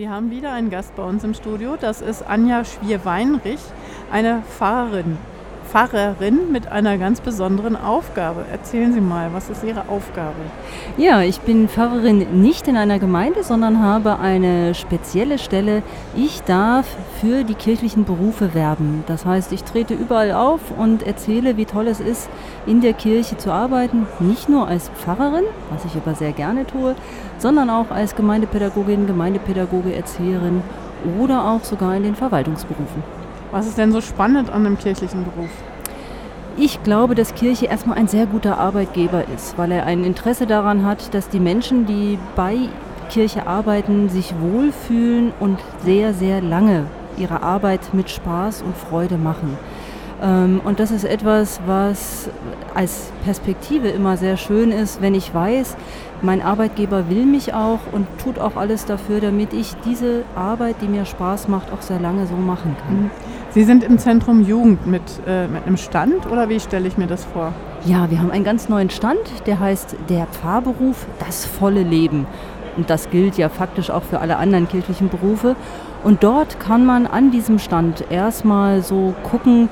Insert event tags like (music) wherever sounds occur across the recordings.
Wir haben wieder einen Gast bei uns im Studio. Das ist Anja Schwier-Weinrich, eine Pfarrerin. Pfarrerin mit einer ganz besonderen Aufgabe. Erzählen Sie mal, was ist Ihre Aufgabe? Ja, ich bin Pfarrerin nicht in einer Gemeinde, sondern habe eine spezielle Stelle. Ich darf für die kirchlichen Berufe werben. Das heißt, ich trete überall auf und erzähle, wie toll es ist, in der Kirche zu arbeiten. Nicht nur als Pfarrerin, was ich aber sehr gerne tue, sondern auch als Gemeindepädagogin, Gemeindepädagoge, Erzieherin oder auch sogar in den Verwaltungsberufen. Was ist denn so spannend an einem kirchlichen Beruf? Ich glaube, dass Kirche erstmal ein sehr guter Arbeitgeber ist, weil er ein Interesse daran hat, dass die Menschen, die bei Kirche arbeiten, sich wohlfühlen und sehr, sehr lange ihre Arbeit mit Spaß und Freude machen. Ähm, und das ist etwas, was als Perspektive immer sehr schön ist, wenn ich weiß, mein Arbeitgeber will mich auch und tut auch alles dafür, damit ich diese Arbeit, die mir Spaß macht, auch sehr lange so machen kann. Mhm. Sie sind im Zentrum Jugend mit, äh, mit einem Stand oder wie stelle ich mir das vor? Ja, wir haben einen ganz neuen Stand, der heißt Der Pfarrberuf, das volle Leben. Und das gilt ja faktisch auch für alle anderen kirchlichen Berufe. Und dort kann man an diesem Stand erstmal so gucken,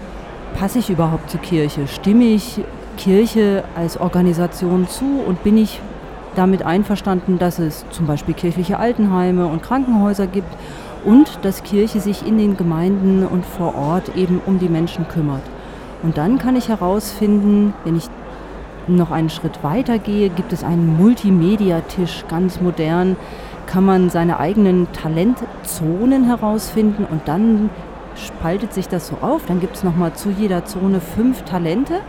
passe ich überhaupt zur Kirche? Stimme ich Kirche als Organisation zu und bin ich damit einverstanden, dass es zum Beispiel kirchliche Altenheime und Krankenhäuser gibt und dass Kirche sich in den Gemeinden und vor Ort eben um die Menschen kümmert. Und dann kann ich herausfinden, wenn ich noch einen Schritt weiter gehe, gibt es einen Multimedia-Tisch, ganz modern, kann man seine eigenen Talentzonen herausfinden und dann spaltet sich das so auf. Dann gibt es nochmal zu jeder Zone fünf Talente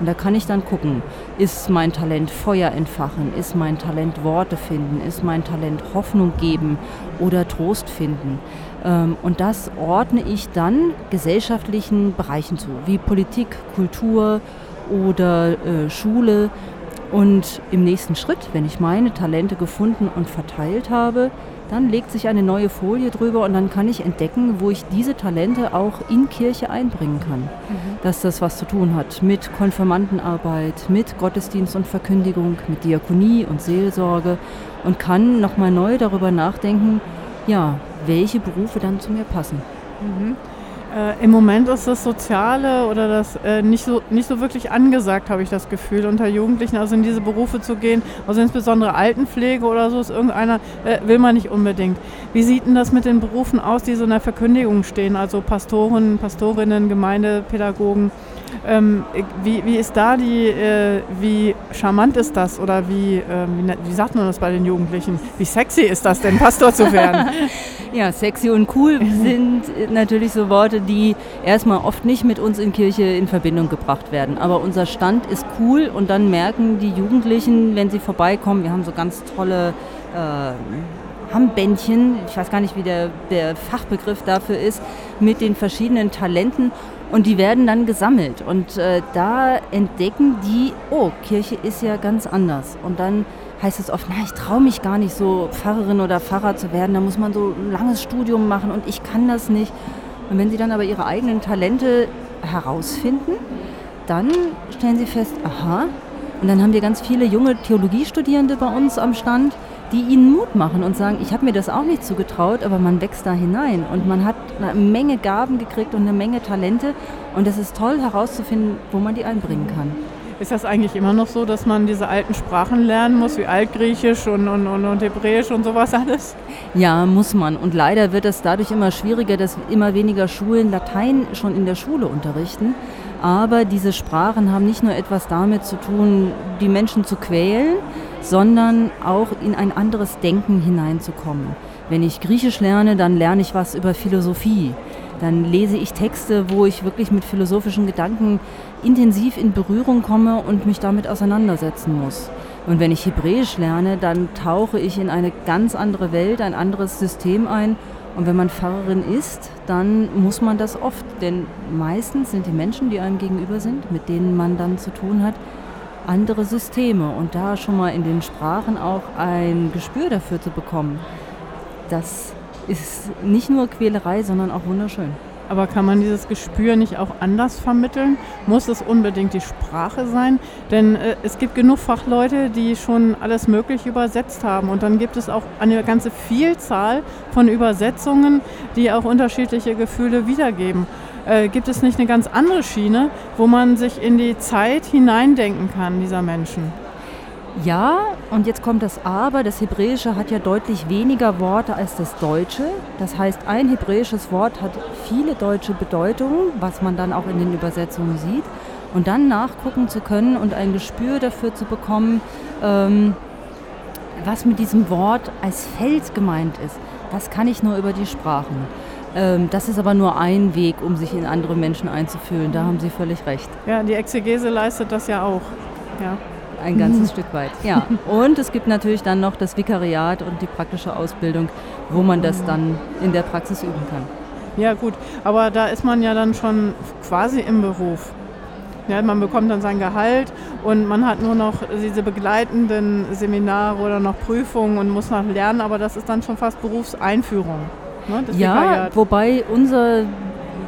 und da kann ich dann gucken, ist mein Talent Feuer entfachen, ist mein Talent Worte finden, ist mein Talent Hoffnung geben oder Trost finden. Ähm, und das ordne ich dann gesellschaftlichen Bereichen zu, wie Politik, Kultur oder äh, Schule. Und im nächsten Schritt, wenn ich meine Talente gefunden und verteilt habe, dann legt sich eine neue Folie drüber und dann kann ich entdecken, wo ich diese Talente auch in Kirche einbringen kann. Mhm. Dass das was zu tun hat mit Konfirmandenarbeit, mit Gottesdienst und Verkündigung, mit Diakonie und Seelsorge und kann nochmal neu darüber nachdenken, ja, welche Berufe dann zu mir passen. Mhm. Äh, Im Moment ist das Soziale oder das äh, nicht, so, nicht so wirklich angesagt, habe ich das Gefühl, unter Jugendlichen, also in diese Berufe zu gehen. Also insbesondere Altenpflege oder so ist irgendeiner, äh, will man nicht unbedingt. Wie sieht denn das mit den Berufen aus, die so in der Verkündigung stehen? Also Pastoren, Pastorinnen, Gemeindepädagogen. Ähm, wie, wie ist da die, äh, wie charmant ist das oder wie, äh, wie, wie, sagt man das bei den Jugendlichen? Wie sexy ist das denn, Pastor zu werden? (laughs) ja, sexy und cool sind natürlich so Worte, die erstmal oft nicht mit uns in Kirche in Verbindung gebracht werden. Aber unser Stand ist cool und dann merken die Jugendlichen, wenn sie vorbeikommen, wir haben so ganz tolle äh, Hammebändchen, ich weiß gar nicht, wie der, der Fachbegriff dafür ist, mit den verschiedenen Talenten und die werden dann gesammelt. Und äh, da entdecken die, oh, Kirche ist ja ganz anders. Und dann heißt es oft, na, ich traue mich gar nicht so Pfarrerin oder Pfarrer zu werden. Da muss man so ein langes Studium machen und ich kann das nicht. Und wenn sie dann aber ihre eigenen Talente herausfinden, dann stellen sie fest, aha. Und dann haben wir ganz viele junge Theologiestudierende bei uns am Stand, die ihnen Mut machen und sagen, ich habe mir das auch nicht zugetraut, aber man wächst da hinein und man hat eine Menge Gaben gekriegt und eine Menge Talente und es ist toll herauszufinden, wo man die einbringen kann. Ist das eigentlich immer noch so, dass man diese alten Sprachen lernen muss, wie Altgriechisch und, und, und, und Hebräisch und sowas alles? Ja, muss man. Und leider wird es dadurch immer schwieriger, dass immer weniger Schulen Latein schon in der Schule unterrichten. Aber diese Sprachen haben nicht nur etwas damit zu tun, die Menschen zu quälen, sondern auch in ein anderes Denken hineinzukommen. Wenn ich Griechisch lerne, dann lerne ich was über Philosophie. Dann lese ich Texte, wo ich wirklich mit philosophischen Gedanken intensiv in Berührung komme und mich damit auseinandersetzen muss. Und wenn ich Hebräisch lerne, dann tauche ich in eine ganz andere Welt, ein anderes System ein. Und wenn man Pfarrerin ist, dann muss man das oft, denn meistens sind die Menschen, die einem gegenüber sind, mit denen man dann zu tun hat, andere Systeme und da schon mal in den Sprachen auch ein Gespür dafür zu bekommen, das ist nicht nur Quälerei, sondern auch wunderschön. Aber kann man dieses Gespür nicht auch anders vermitteln? Muss es unbedingt die Sprache sein? Denn äh, es gibt genug Fachleute, die schon alles Mögliche übersetzt haben. Und dann gibt es auch eine ganze Vielzahl von Übersetzungen, die auch unterschiedliche Gefühle wiedergeben. Äh, gibt es nicht eine ganz andere Schiene, wo man sich in die Zeit hineindenken kann dieser Menschen? Ja, und jetzt kommt das Aber. Das Hebräische hat ja deutlich weniger Worte als das Deutsche. Das heißt, ein hebräisches Wort hat viele deutsche Bedeutungen, was man dann auch in den Übersetzungen sieht. Und dann nachgucken zu können und ein Gespür dafür zu bekommen, ähm, was mit diesem Wort als Feld gemeint ist, das kann ich nur über die Sprachen. Ähm, das ist aber nur ein Weg, um sich in andere Menschen einzufühlen. Da haben Sie völlig recht. Ja, die Exegese leistet das ja auch. Ja ein ganzes. (laughs) Stück weit. Ja. Und es gibt natürlich dann noch das Vikariat und die praktische Ausbildung, wo man das dann in der Praxis üben kann. Ja gut, aber da ist man ja dann schon quasi im Beruf. Ja, man bekommt dann sein Gehalt und man hat nur noch diese begleitenden Seminare oder noch Prüfungen und muss noch lernen, aber das ist dann schon fast Berufseinführung. Ne, ja, Vikariat. wobei unser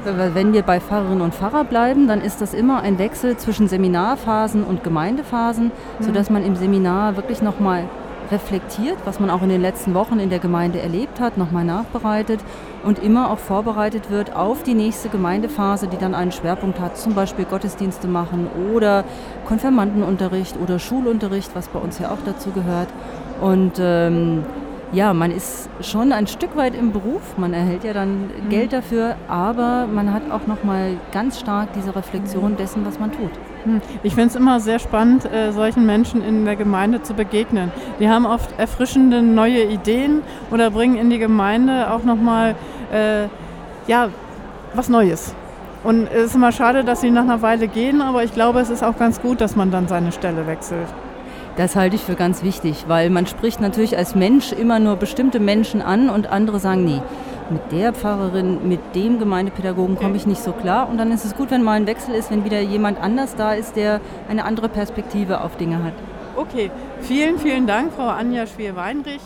wenn wir bei Pfarrerinnen und Pfarrer bleiben, dann ist das immer ein Wechsel zwischen Seminarphasen und Gemeindephasen, mhm. sodass man im Seminar wirklich nochmal reflektiert, was man auch in den letzten Wochen in der Gemeinde erlebt hat, nochmal nachbereitet und immer auch vorbereitet wird auf die nächste Gemeindephase, die dann einen Schwerpunkt hat, zum Beispiel Gottesdienste machen oder Konfirmandenunterricht oder Schulunterricht, was bei uns ja auch dazu gehört. Und ähm, ja, man ist schon ein Stück weit im Beruf, man erhält ja dann mhm. Geld dafür, aber man hat auch noch mal ganz stark diese Reflexion dessen, was man tut. Hm. Ich finde es immer sehr spannend, äh, solchen Menschen in der Gemeinde zu begegnen. Die haben oft erfrischende neue Ideen oder bringen in die Gemeinde auch noch mal äh, ja, was Neues. Und es ist immer schade, dass sie nach einer Weile gehen, aber ich glaube, es ist auch ganz gut, dass man dann seine Stelle wechselt. Das halte ich für ganz wichtig, weil man spricht natürlich als Mensch immer nur bestimmte Menschen an und andere sagen, nee, mit der Pfarrerin, mit dem Gemeindepädagogen komme ich nicht so klar. Und dann ist es gut, wenn mal ein Wechsel ist, wenn wieder jemand anders da ist, der eine andere Perspektive auf Dinge hat. Okay, vielen, vielen Dank, Frau Anja Schwier-Weinrich.